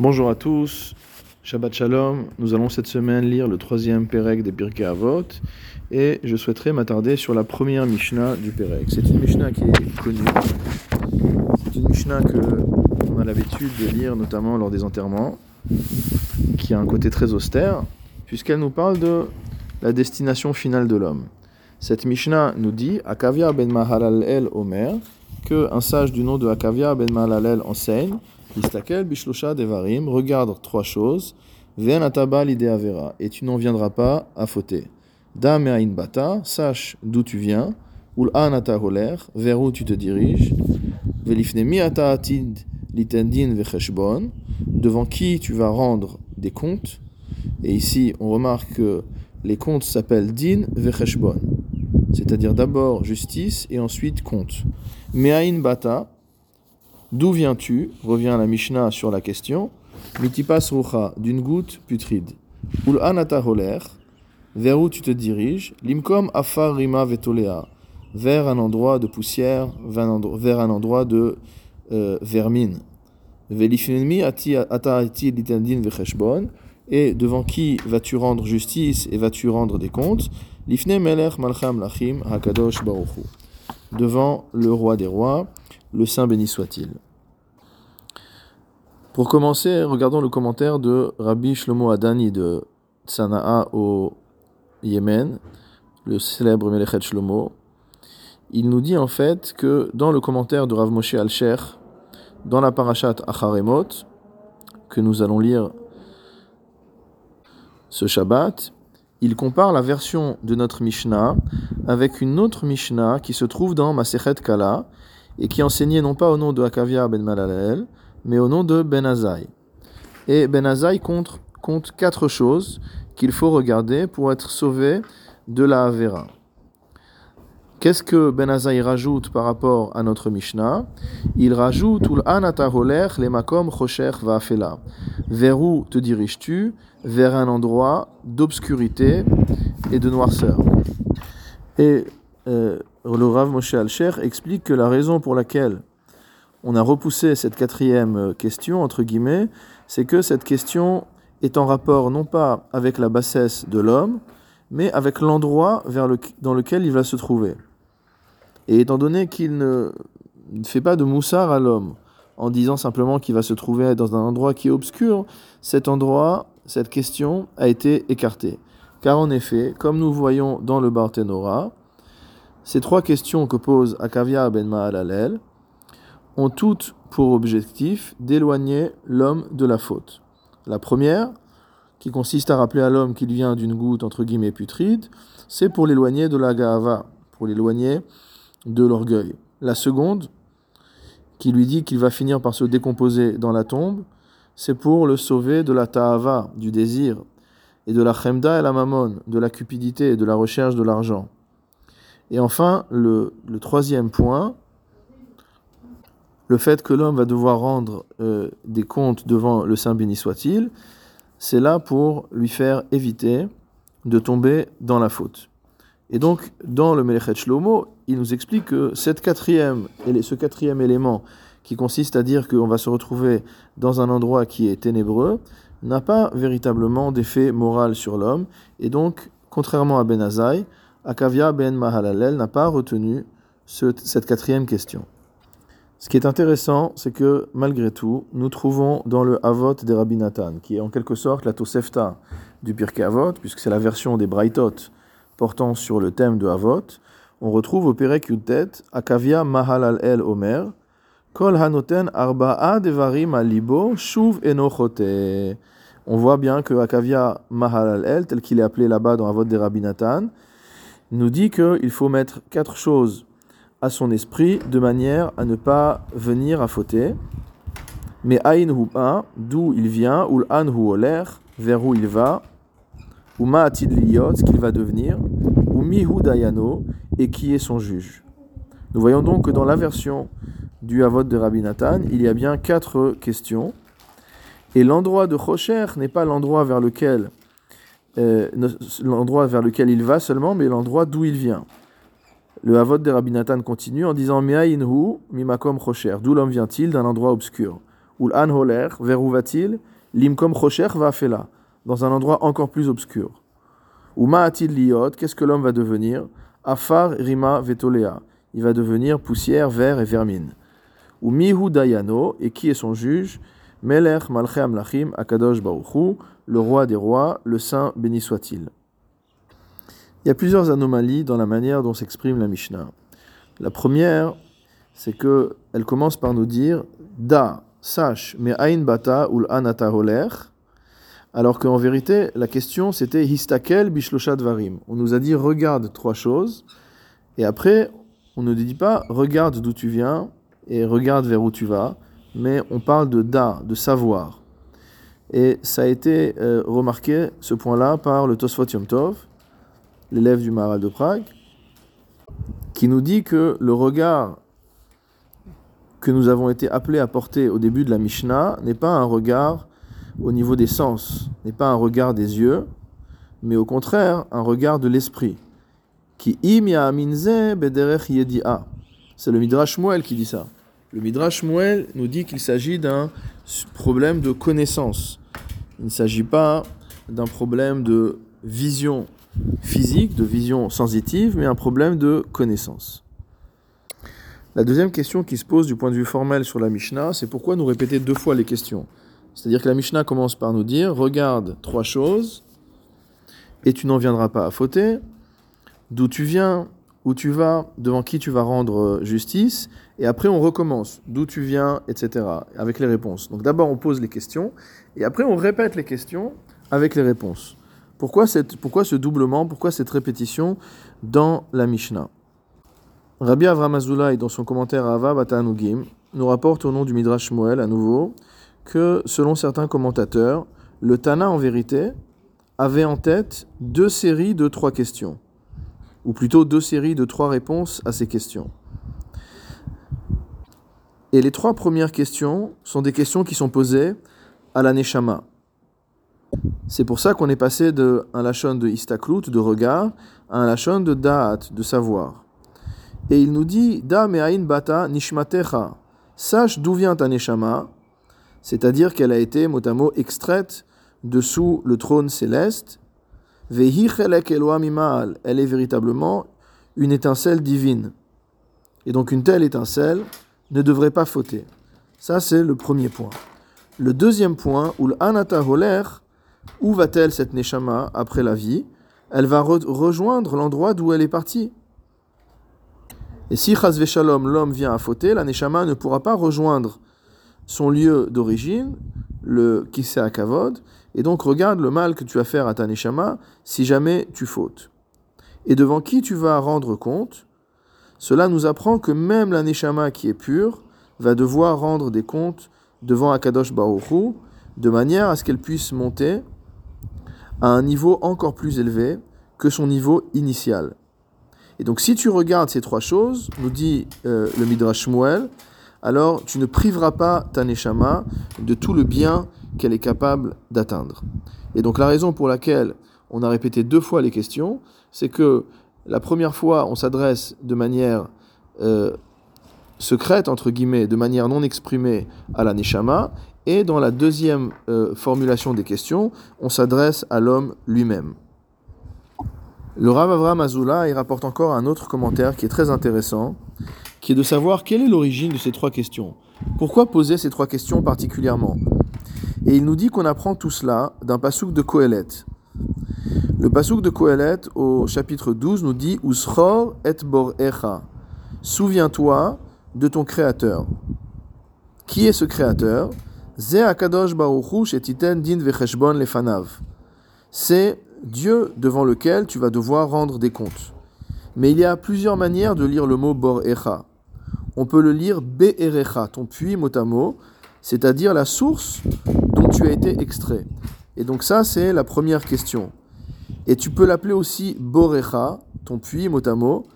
Bonjour à tous, Shabbat Shalom. Nous allons cette semaine lire le troisième Pérec des Pirkei Avot et je souhaiterais m'attarder sur la première Mishnah du Pérec. C'est une Mishnah qui est connue. C'est une Mishnah que on a l'habitude de lire notamment lors des enterrements, qui a un côté très austère, puisqu'elle nous parle de la destination finale de l'homme. Cette Mishnah nous dit Akavia ben Mahalalel Omer que un sage du nom de Akavia ben Mahalalel enseigne Istakel bishlosha devarim, regarde trois choses. Ven ataba vera, et tu n'en viendras pas à fauter. Da me'ain bata, sache d'où tu viens. Ul anata holer, vers où tu te diriges. Velifnemi ata atid litendin vecheshbon, devant qui tu vas rendre des comptes. Et ici, on remarque que les comptes s'appellent din vecheshbon, c'est-à-dire d'abord justice et ensuite compte. Me'ain bata, D'où viens-tu? Revient la Mishnah sur la question. Mitipas rucha, d'une goutte putride. Ul anata holer, vers où tu te diriges? Limkom afar rima vetolea, vers un endroit de poussière, vers un endroit de euh, vermine. Velifnemi ata ati litendin vecheshbon, et devant qui vas-tu rendre justice et vas-tu rendre des comptes? Lifne melech malcham lachim hakadosh baruchu. Devant le roi des rois, le Saint béni soit-il. Pour commencer, regardons le commentaire de Rabbi Shlomo Adani de Tsana'a au Yémen, le célèbre Melechet Shlomo. Il nous dit en fait que dans le commentaire de Rav Moshe Alcher, dans la parashat Acharemot, que nous allons lire ce Shabbat, il compare la version de notre Mishnah avec une autre Mishnah qui se trouve dans Masechet Kala, et qui enseignait non pas au nom de Akavia ben Malalel, mais au nom de Ben Azaï. Et Ben Azaï compte, quatre choses qu'il faut regarder pour être sauvé de la Avera. Qu'est-ce que Ben Azaï rajoute par rapport à notre Mishnah? Il rajoute makom. Vers où te diriges-tu? Vers un endroit d'obscurité et de noirceur. Et euh, le Rav Moshe Alcher explique que la raison pour laquelle on a repoussé cette quatrième euh, question, entre guillemets, c'est que cette question est en rapport non pas avec la bassesse de l'homme, mais avec l'endroit dans lequel il va se trouver. Et étant donné qu'il ne fait pas de moussard à l'homme, en disant simplement qu'il va se trouver dans un endroit qui est obscur, cet endroit, cette question a été écartée. Car en effet, comme nous voyons dans le Barthénora, ces trois questions que pose Akavia ben Ma'alalel ont toutes pour objectif d'éloigner l'homme de la faute. La première, qui consiste à rappeler à l'homme qu'il vient d'une goutte entre guillemets putride, c'est pour l'éloigner de la ga'ava, pour l'éloigner de l'orgueil. La seconde, qui lui dit qu'il va finir par se décomposer dans la tombe, c'est pour le sauver de la ta'ava, du désir, et de la chemda et la mamon, de la cupidité et de la recherche de l'argent. Et enfin, le, troisième point, le fait que l'homme va devoir rendre euh, des comptes devant le Saint béni soit-il, c'est là pour lui faire éviter de tomber dans la faute. Et donc, dans le Melechet Shlomo, il nous explique que cette quatrième, ce quatrième élément, qui consiste à dire qu'on va se retrouver dans un endroit qui est ténébreux, n'a pas véritablement d'effet moral sur l'homme. Et donc, contrairement à Ben Azaï, Akavia ben Mahalalel n'a pas retenu cette quatrième question. Ce qui est intéressant, c'est que malgré tout, nous trouvons dans le Avot des Rabbi Nathan, qui est en quelque sorte la Tosefta du Pirkei Avot, puisque c'est la version des Braitot portant sur le thème de Avot, on retrouve au Perek Yutet Akavia Mahalalel Omer, Kol Hanoten Arba'a Devarim Alibo Shuv Enochote. On voit bien que Akavia Mahalalel, tel qu'il est appelé là-bas dans Avot des Rabbi Nathan, nous dit qu'il faut mettre quatre choses à son esprit de manière à ne pas venir à fauter. Mais Hu'a, d'où il vient, ou An Oler, vers où il va, ou Ma'atid Liyot, ce qu'il va devenir, ou Mihu Dayano, et qui est son juge. Nous voyons donc que dans la version du Havot de Rabbi Nathan, il y a bien quatre questions. Et l'endroit de Rocher n'est pas l'endroit vers lequel euh, l'endroit vers lequel il va seulement, mais l'endroit d'où il vient. Le Havot de Rabbi Nathan continue en disant Me'ainhu mimakom chocher. D'où l'homme vient-il D'un endroit obscur? Ou l'an holer, vers où va-t-il? Limkom chocher va là, dans un endroit encore plus obscur. Ou ma'atil liot, qu'est-ce que l'homme va devenir? Afar rima vetolea, il va devenir poussière, verre et vermine. Ou mihu dayano, et qui est son juge? Melech malche amlachim akadosh baruchu, le roi des rois, le saint béni soit-il. Il y a plusieurs anomalies dans la manière dont s'exprime la Mishnah. La première, c'est que elle commence par nous dire da, sache, mais ain bata ul anata holer, alors qu'en vérité, la question c'était histakel bishloshat varim. On nous a dit regarde trois choses, et après, on ne dit pas regarde d'où tu viens et regarde vers où tu vas, mais on parle de da, de savoir. Et ça a été euh, remarqué, ce point-là, par le Tosfot Yom Tov, l'élève du Maharal de Prague, qui nous dit que le regard que nous avons été appelés à porter au début de la Mishnah n'est pas un regard au niveau des sens, n'est pas un regard des yeux, mais au contraire un regard de l'esprit. Qui C'est le Midrash Moel qui dit ça. Le Midrash Moel nous dit qu'il s'agit d'un problème de connaissance. Il ne s'agit pas d'un problème de vision physique, de vision sensitive, mais un problème de connaissance. La deuxième question qui se pose du point de vue formel sur la Mishnah, c'est pourquoi nous répéter deux fois les questions? C'est-à-dire que la Mishnah commence par nous dire regarde trois choses et tu n'en viendras pas à fauter. D'où tu viens, où tu vas, devant qui tu vas rendre justice, et après on recommence, d'où tu viens, etc., avec les réponses. Donc d'abord on pose les questions, et après on répète les questions avec les réponses. Pourquoi, cette, pourquoi ce doublement, pourquoi cette répétition dans la Mishnah? Rabbi Avram Azoulay, dans son commentaire à Ava Batanugim, nous rapporte au nom du Midrash Moel à nouveau que, selon certains commentateurs, le Tana en vérité avait en tête deux séries de trois questions, ou plutôt deux séries de trois réponses à ces questions. Et les trois premières questions sont des questions qui sont posées à la Neshama. C'est pour ça qu'on est passé de un lachon de istaklut, de regard, à un lachon de da'at, de savoir. Et il nous dit Da bata. Sache d'où vient ta c'est-à-dire qu'elle a été mot extraite dessous le trône céleste. Elle est véritablement une étincelle divine. Et donc une telle étincelle ne devrait pas fauter. Ça, c'est le premier point. Le deuxième point, où l'anata holer, où va-t-elle cette neshama après la vie? Elle va rejoindre l'endroit d'où elle est partie. Et si chas shalom l'homme vient à fauter, la neshama ne pourra pas rejoindre son lieu d'origine, le kisei akavod, et donc regarde le mal que tu vas faire à ta neshama si jamais tu fautes. Et devant qui tu vas rendre compte? Cela nous apprend que même la neshama qui est pure va devoir rendre des comptes devant Akadosh Baruch de manière à ce qu'elle puisse monter à un niveau encore plus élevé que son niveau initial. Et donc si tu regardes ces trois choses, nous dit euh, le Midrash Shmuel, alors tu ne priveras pas ta Neshama de tout le bien qu'elle est capable d'atteindre. Et donc la raison pour laquelle on a répété deux fois les questions, c'est que la première fois on s'adresse de manière euh, secrète, entre guillemets, de manière non exprimée à la Neshama, et dans la deuxième euh, formulation des questions, on s'adresse à l'homme lui-même. Le Rav Avram Azula, il rapporte encore un autre commentaire qui est très intéressant, qui est de savoir quelle est l'origine de ces trois questions. Pourquoi poser ces trois questions particulièrement? Et il nous dit qu'on apprend tout cela d'un pasouk de Kohelet. Le pasouk de Kohelet au chapitre 12 nous dit Usror et bor echa. Souviens-toi de ton créateur. Qui est ce créateur? Ze akadosh baruchu shetiten din vecheshbon lefanav. C'est Dieu devant lequel tu vas devoir rendre des comptes. Mais il y a plusieurs manières de lire le mot bor echa. On peut le lire be'erecha, ton puits mot à mot, c'est-à-dire la source tu as été extrait. Et donc ça, c'est la première question. Et tu peux l'appeler aussi borecha, ton puits mot à mot,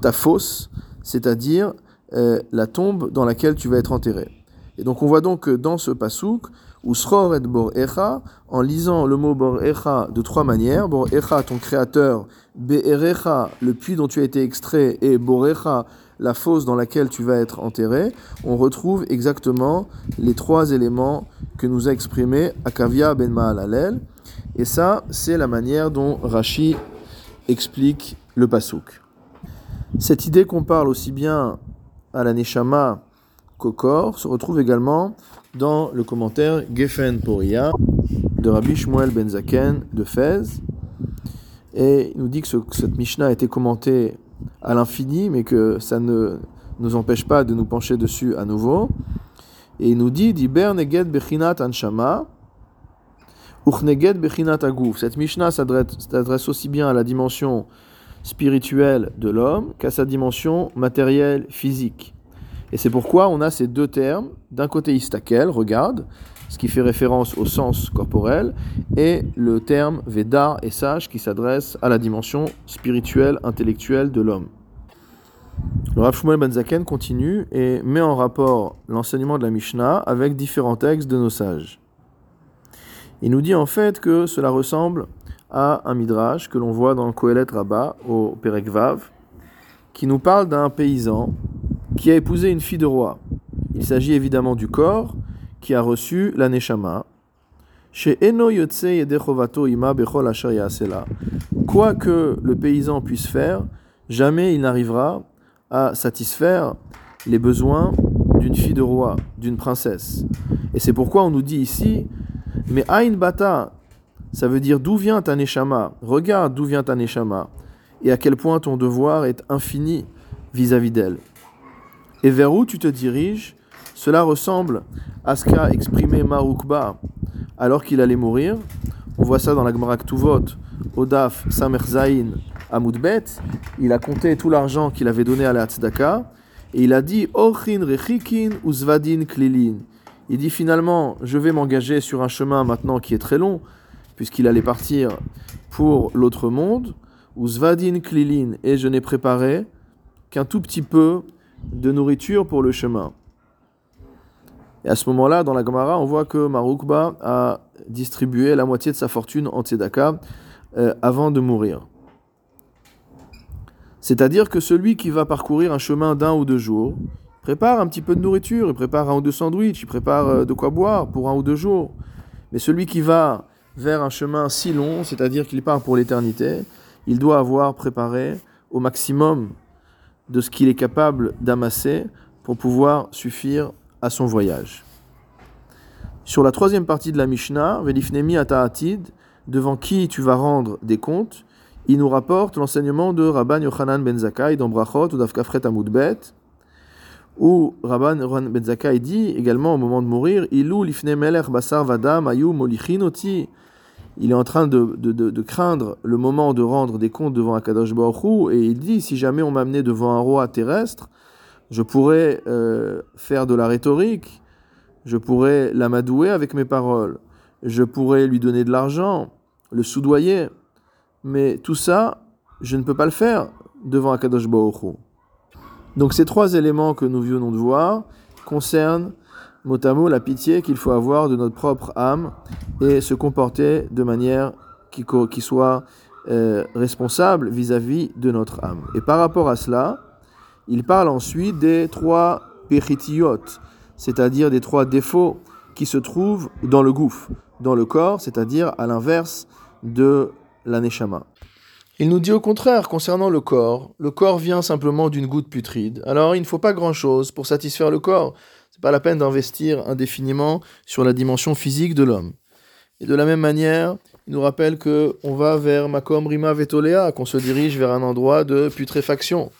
ta fosse, c'est-à-dire euh, la tombe dans laquelle tu vas être enterré. Et donc on voit donc que dans ce pasouk, Usror et Bor Echa, en lisant le mot Bor Echa de trois manières, Bor Echa, ton créateur, Be'erecha, le puits dont tu as été extrait, et Bor Echa, la fosse dans laquelle tu vas être enterré, on retrouve exactement les trois éléments que nous a exprimés Akavia ben Ma'alalel. Et ça, c'est la manière dont Rashi explique le pasouk. Cette idée qu'on parle aussi bien à la Neshama qu'au corps se retrouve également dans le commentaire Geffen Poria de Rabbi Shmuel Ben Zaken de Fez. Et il nous dit que cette Mishnah a été commentée à l'infini, mais que ça ne nous empêche pas de nous pencher dessus à nouveau. Et il nous dit bechinat anshama, bechinat agouf. Cette Mishnah s'adresse aussi bien à la dimension spirituelle de l'homme qu'à sa dimension matérielle, physique. Et c'est pourquoi on a ces deux termes. D'un côté, istakel, regarde, ce qui fait référence au sens corporel, et le terme Vedar et sage qui s'adresse à la dimension spirituelle, intellectuelle de l'homme. Le Rav Shmuel Ben continue et met en rapport l'enseignement de la Mishnah avec différents textes de nos sages. Il nous dit en fait que cela ressemble à un midrash que l'on voit dans Kohelet Rabbah au Perek Vav, qui nous parle d'un paysan qui a épousé une fille de roi. Il s'agit évidemment du corps qui a reçu la Neshama. Chez Eno Ima Bechol Quoi que le paysan puisse faire, jamais il n'arrivera à satisfaire les besoins d'une fille de roi, d'une princesse. Et c'est pourquoi on nous dit ici, mais Ain Bata, ça veut dire d'où vient ta Neshama, regarde d'où vient ta Neshama, et à quel point ton devoir est infini vis-à-vis d'elle. Et vers où tu te diriges, cela ressemble à ce qu'a exprimé Marukba alors qu'il allait mourir. On voit ça dans la Gemara Ktuvot, Odaf Samer Zain Amoudbet. Il a compté tout l'argent qu'il avait donné à la Tzedaka et il a dit Ochin Rechikin Uzvadin Klilin. Il dit finalement, je vais m'engager sur un chemin maintenant qui est très long, puisqu'il allait partir pour l'autre monde, Uzvadin Klilin, et je n'ai préparé qu'un tout petit peu de nourriture pour le chemin. Et à ce moment-là, dans la Gemara, on voit que Marukba a distribué la moitié de sa fortune en Tzedaka euh, avant de mourir. C'est-à-dire que celui qui va parcourir un chemin d'un ou deux jours, prépare un petit peu de nourriture, il prépare un ou deux sandwichs, il prépare euh, de quoi boire pour un ou deux jours. Mais celui qui va vers un chemin si long, c'est-à-dire qu'il part pour l'éternité, il doit avoir préparé au maximum de ce qu'il est capable d'amasser pour pouvoir suffire à son voyage. Sur la troisième partie de la Mishnah, Velifnemi Ata'atid, devant qui tu vas rendre des comptes, il nous rapporte l'enseignement de Rabban Yochanan ben Zakkai dans Brachot ou d'Afkafret Amoudbet, où Rabban Yochanan ben Zakkai dit également au moment de mourir, Ilou basar vadam molichinoti il est en train de, craindre le moment de rendre des comptes devant Akadosh Baruch et il dit si jamais on m'amenait devant un roi terrestre, je pourrais euh, faire de la rhétorique, je pourrais l'amadouer avec mes paroles, je pourrais lui donner de l'argent, le soudoyer, mais tout ça, je ne peux pas le faire devant Akadosh Donc ces trois éléments que nous venons de voir concernent mot à mot la pitié qu'il faut avoir de notre propre âme et se comporter de manière qui, qui soit euh, responsable vis-à-vis de notre âme. Et par rapport à cela, il parle ensuite des trois péritiot, c'est-à-dire des trois défauts qui se trouvent dans le gouffre, dans le corps, c'est-à-dire à, l'inverse de l'aneshama. Il nous dit au contraire concernant le corps, le corps vient simplement d'une goutte putride. Alors il ne faut pas grand-chose pour satisfaire le corps c'est pas la peine d'investir indéfiniment sur la dimension physique de l'homme. Et de la même manière, il nous rappelle que on va vers Makom Rima Vetolea, qu'on se dirige vers un endroit de putréfaction.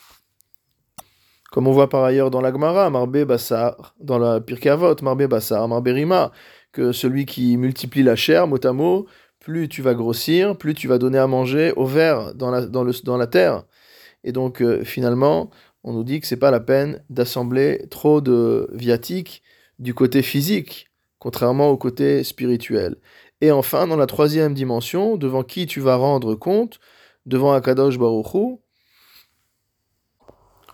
Comme on voit par ailleurs dans l'Agmara, Marbe Bassar, dans la Pirkavot, Marbe Bassar, Marbe Rima, que celui qui multiplie la chair, mot à mot, plus tu vas grossir, plus tu vas donner à manger au vers dans la, dans le, dans la terre. Et donc, euh, finalement, on nous dit que c'est pas la peine d'assembler trop de viatiques du côté physique, contrairement au côté spirituel. Et enfin, dans la troisième dimension, devant qui tu vas rendre compte, devant Akadosh Baruchou.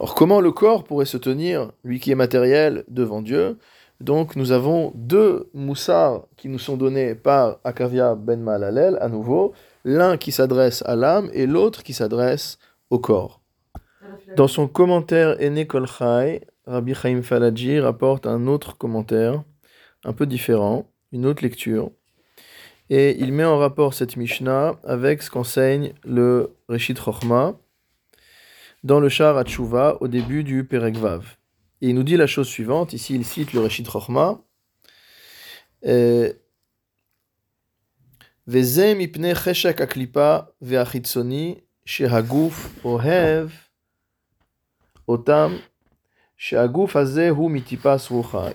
Or, comment le corps pourrait se tenir, lui qui est matériel, devant Dieu? Donc, nous avons deux moussards qui nous sont donnés par Akavia Ben Malalel, à nouveau, l'un qui s'adresse à l'âme et l'autre qui s'adresse au corps. Dans son commentaire Ene Kolchai, Rabbi Chaim Falaji rapporte un autre commentaire, un peu différent, une autre lecture. Et il met en rapport cette Mishnah avec ce qu'enseigne le Reshit Chochma dans le char Atshuva au début du Perekvav. Et il nous dit la chose suivante, ici il cite le Reshit Chochma. Euh,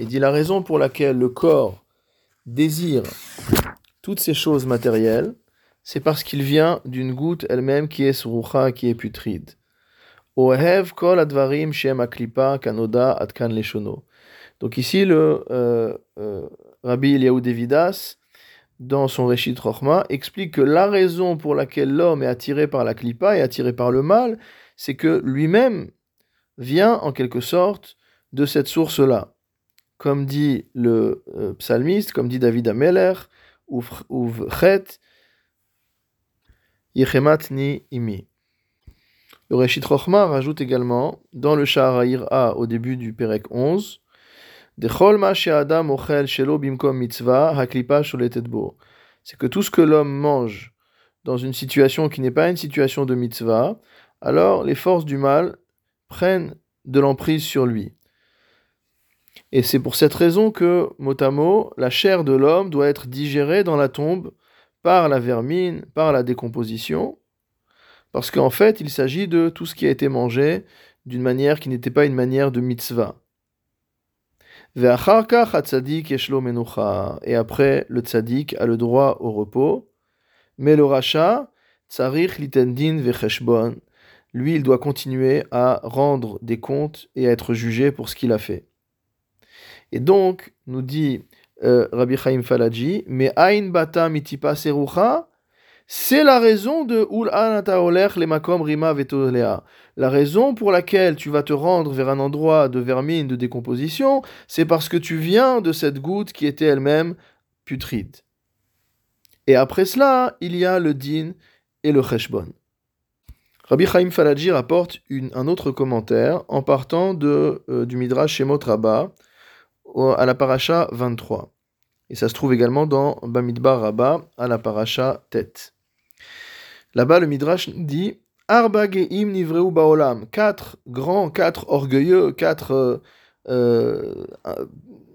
il dit la raison pour laquelle le corps désire toutes ces choses matérielles, c'est parce qu'il vient d'une goutte elle-même qui est surucha, qui est putride. Ohev kol advarim shem aklipa kanoda atkan leshono. Donc ici, le euh, euh, Rabbi Eliaou Devidas dans son Réchit Rochma, explique que la raison pour laquelle l'homme est attiré par la clipa et attiré par le mal, c'est que lui-même vient en quelque sorte de cette source-là. Comme dit le euh, psalmiste, comme dit David Ameler, Uvchet, Yechemat ni imi. Le Réchit Rochma rajoute également, dans le Shahar A au début du Pérec 11, c'est que tout ce que l'homme mange dans une situation qui n'est pas une situation de mitzvah, alors les forces du mal prennent de l'emprise sur lui. Et c'est pour cette raison que, mot à mot, la chair de l'homme doit être digérée dans la tombe par la vermine, par la décomposition, parce qu'en fait, il s'agit de tout ce qui a été mangé d'une manière qui n'était pas une manière de mitzvah. Et après, le tzaddik a le droit au repos. Mais le rachat, lui, il doit continuer à rendre des comptes et à être jugé pour ce qu'il a fait. Et donc, nous dit euh, Rabbi Chaim Falaji, mais Ain Mitipa Serucha, c'est la raison de Rima. La raison pour laquelle tu vas te rendre vers un endroit de vermine, de décomposition, c'est parce que tu viens de cette goutte qui était elle-même putride. Et après cela, il y a le din et le cheshbon. Rabbi Chaim Falaji rapporte un autre commentaire en partant de, euh, du Midrash Shemot Rabbah à la paracha 23. Et ça se trouve également dans Bamidbar Rabbah à la paracha Tet. Là-bas, le Midrash dit Arba Geim Nivreu Baolam. Quatre grands, quatre orgueilleux, quatre, euh, euh,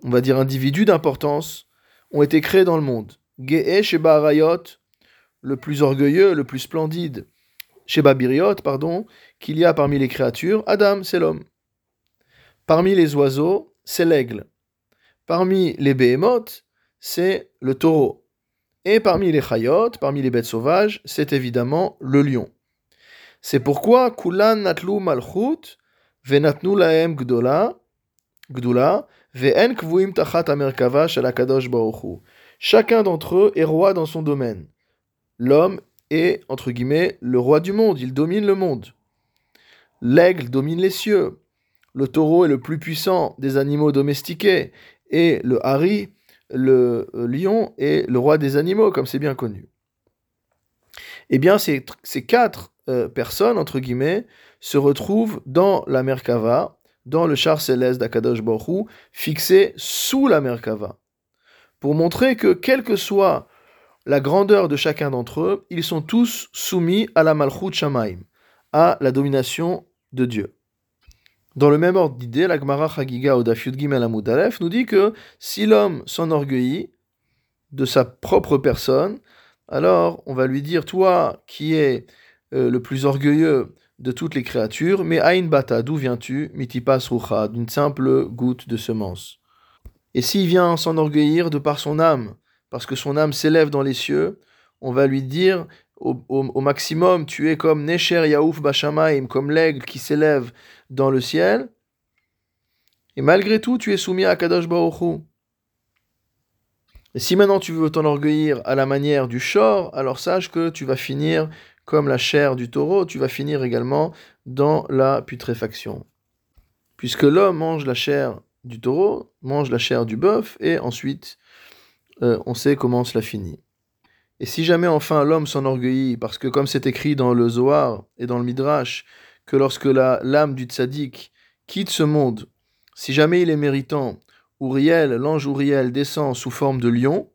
on va dire, individus d'importance ont été créés dans le monde. Ge'e Sheba le plus orgueilleux, le plus splendide, Sheba Biriot, pardon, qu'il y a parmi les créatures. Adam, c'est l'homme. Parmi les oiseaux, c'est l'aigle. Parmi les behemoths, c'est le taureau. Et parmi les chayot, parmi les bêtes sauvages, c'est évidemment le lion. C'est pourquoi kulan malchut venatnu laem gdola gdula ve'en kvuim tachat amerkava shalakadosh baruchu. Chacun d'entre eux est roi dans son domaine. L'homme est, entre guillemets, le roi du monde, il domine le monde. L'aigle domine les cieux. Le taureau est le plus puissant des animaux domestiqués. Et le hari le euh, lion est le roi des animaux, comme c'est bien connu. Eh bien, ces, quatre euh, personnes, entre guillemets, se retrouvent dans la Merkava, dans le char céleste d'Akadosh Baruch fixé sous la Merkava, pour montrer que, quelle que soit la grandeur de chacun d'entre eux, ils sont tous soumis à la Malchut Shamaim, à la domination de Dieu. Dans le même ordre d'idée, la Gemara Chagiga ou Gimel nous dit que si l'homme s'enorgueillit de sa propre personne, alors on va lui dire Toi qui es euh, le plus orgueilleux de toutes les créatures, mais Ain Bata, d'où viens-tu? Mitipas Rucha, d'une simple goutte de semence. Et s'il vient s'enorgueillir de par son âme, parce que son âme s'élève dans les cieux, on va lui dire au, maximum, tu es comme Nesher Yaouf Bashamaim, comme l'aigle qui s'élève dans le ciel. Et malgré tout, tu es soumis à Kadosh Baruch Et si maintenant tu veux t'enorgueillir à la manière du shor, alors sache que tu vas finir comme la chair du taureau, tu vas finir également dans la putréfaction. Puisque l'homme mange la chair du taureau, mange la chair du bœuf, et ensuite euh, on sait comment cela finit. Et si jamais enfin l'homme s'enorgueillit, parce que comme c'est écrit dans le Zohar et dans le Midrash, que lorsque l'âme du tzaddik quitte ce monde, si jamais il est méritant, Uriel, l'ange Uriel descend sous forme de lion,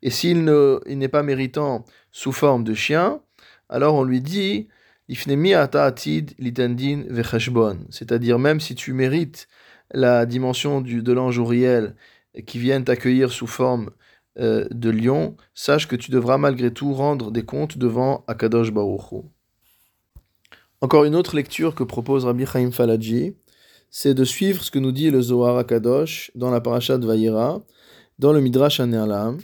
et s'il n'est pas méritant sous forme de chien, alors on lui dit c'est-à-dire même si tu mérites la dimension de l'ange Uriel qui vient t'accueillir sous forme euh, de lion, sache que tu devras malgré tout rendre des comptes devant Akadosh Baruch Encore une autre lecture que propose Rabbi Chaim Falaji, c'est de suivre ce que nous dit le Zohar Akadosh dans la parasha de Vayera, dans le Midrash Anerlam,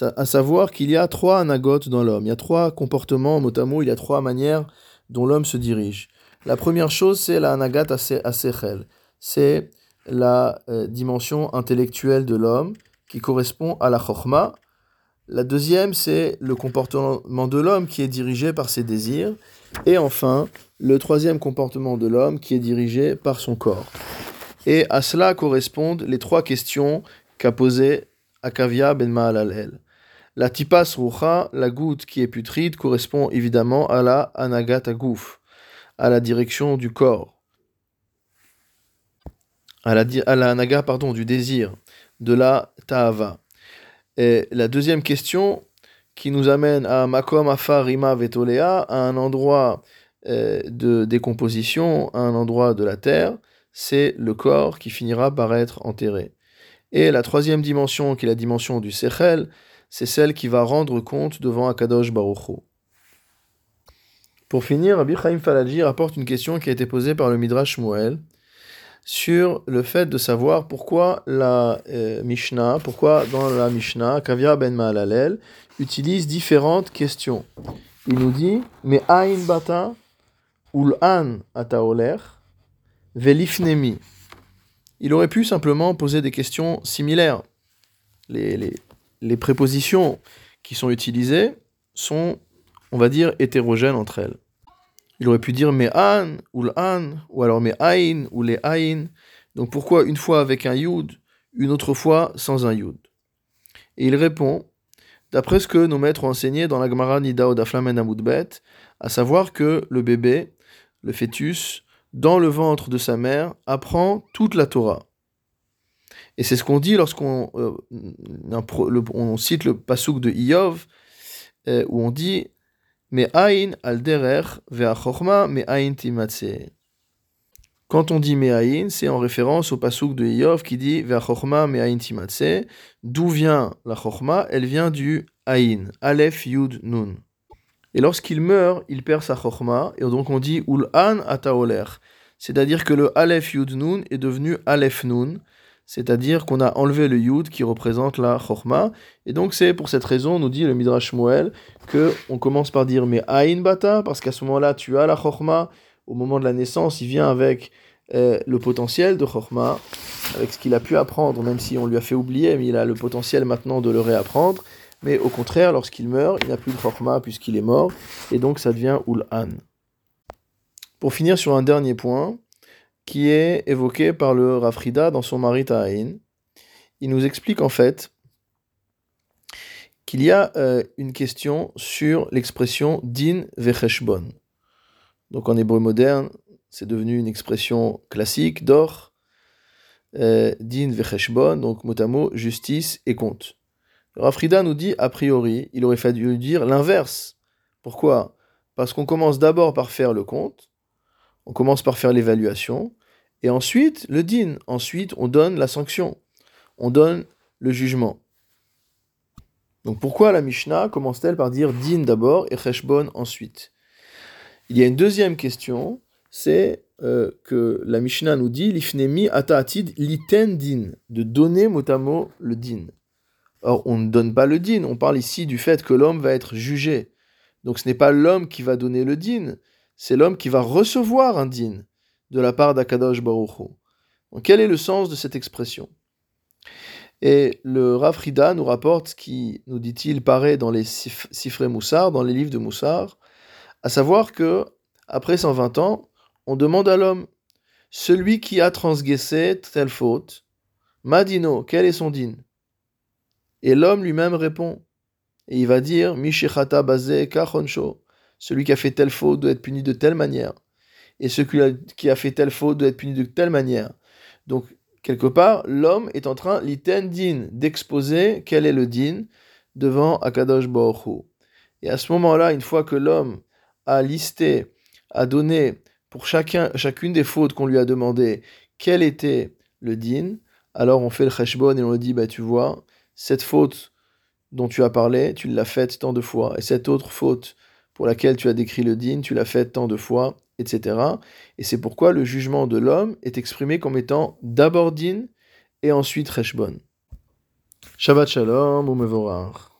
à savoir qu'il y a trois anagotes dans l'homme, il y a trois comportements, mot il y a trois manières dont l'homme se dirige. La première chose, c'est la anagat asechel, c'est la euh, dimension intellectuelle de l'homme qui correspond à la chorma. La deuxième, c'est le comportement de l'homme qui est dirigé par ses désirs. Et enfin, le troisième comportement de l'homme qui est dirigé par son corps. Et à cela correspondent les trois questions qu'a posées Akavia ben Ma'alalel. La tipas rucha, la goutte qui est putride, correspond évidemment à la anagat agouf, à la direction du corps, à la, à la anaga pardon, du désir, de la ta'ava. Et la deuxième question qui nous amène à makom afar rima vetolea, à un endroit euh, de décomposition, à un endroit de la terre, c'est le corps qui finira par être enterré. Et la troisième dimension, qui est la dimension du sechel, c'est celle qui va rendre compte devant Akadosh Baruch Pour finir, Rabbi Chaim Falaji rapporte une question qui a été posée par le Midrash Shmuel sur le fait de savoir pourquoi la euh, Mishnah, pourquoi dans la Mishnah, Kavia ben Maalalel utilise différentes questions. Il nous dit, mais Ain bata ul'an ataoler velifnemi. Il aurait pu simplement poser des questions similaires. Les, les, les prépositions qui sont utilisées sont, on va dire, hétérogènes entre elles. Il aurait pu dire an ou l'an, ou alors aïn ou les aïn. Donc pourquoi une fois avec un yud, une autre fois sans un yud? Et il répond, d'après ce que nos maîtres ont enseigné dans la Gemara Nida Daflamen Amoudbet, à savoir que le bébé, le fœtus, dans le ventre de sa mère, apprend toute la Torah. Et c'est ce qu'on dit lorsqu'on euh, on cite le pasouk de Iyov, euh, où on dit Mais al timatse. Quand on dit Me'aïn, c'est en référence au pasouk de Iyov qui dit Ve'achorma me'aïn timatse. D'où vient la chorma? Elle vient du aïn, Aleph Yud Nun. Et lorsqu'il meurt, il perd sa chorma, et donc on dit Ul'an ataoler. C'est-à-dire que le Aleph Yud Nun est devenu Aleph Nun, c'est-à-dire qu'on a enlevé le yud qui représente la chorma, et donc c'est pour cette raison, nous dit le Midrash Moel, que on commence par dire mais aïn bata, parce qu'à ce moment-là tu as la chorma, au moment de la naissance il vient avec euh, le potentiel de chorma, avec ce qu'il a pu apprendre, même si on lui a fait oublier, mais il a le potentiel maintenant de le réapprendre, mais au contraire, lorsqu'il meurt, il n'a plus de chorma puisqu'il est mort, et donc ça devient ul'an. Pour finir sur un dernier point, qui est évoqué par le Rafrida dans son mari Ta'ain. Il nous explique en fait qu'il y a euh, une question sur l'expression din vecheshbon. Donc en hébreu moderne, c'est devenu une expression classique d'or. Euh, din vecheshbon, donc mot à mot, justice et compte. Rafrida nous dit, a priori, il aurait fallu dire l'inverse. Pourquoi? Parce qu'on commence d'abord par faire le compte, on commence par faire l'évaluation, et ensuite le din. Ensuite, on donne la sanction. On donne le jugement. Donc pourquoi la Mishnah commence-t-elle par dire din d'abord et cheshbon ensuite? Il y a une deuxième question, c'est euh, que la Mishnah nous dit l'ifnemi ata'atid liten din, de donner le din. Or, on ne donne pas le din, on parle ici du fait que l'homme va être jugé. Donc ce n'est pas l'homme qui va donner le din, c'est l'homme qui va recevoir un din de la part d'Akadosh Baruch Donc, quel est le sens de cette expression? Et le Rafrida nous rapporte ce qui, nous dit-il, paraît dans les Sifré Moussar, dans les livres de Moussar, à savoir que, après 120 ans, on demande à l'homme, celui qui a transgressé telle faute, Madino, quel est son din Et l'homme lui-même répond, et il va dire, Mishechata Bazé Kachonsho, celui qui a fait telle faute doit être puni de telle manière. et ce qui a, fait telle faute doit être puni de telle manière. Donc, quelque part, l'homme est en train, l'iten din, d'exposer quel est le din devant Akadosh Baruch Et à ce moment-là, une fois que l'homme a listé, a donné pour chacun, chacune des fautes qu'on lui a demandé, quel était le din, alors on fait le cheshbon et on lui dit, bah tu vois, cette faute dont tu as parlé, tu l'as faite tant de fois, et cette autre faute pour laquelle tu as décrit le din, tu l'as faite tant de fois, etc. Et c'est pourquoi le jugement de l'homme est exprimé comme étant d'abord din et ensuite cheshbon. Shabbat shalom ou mevorach.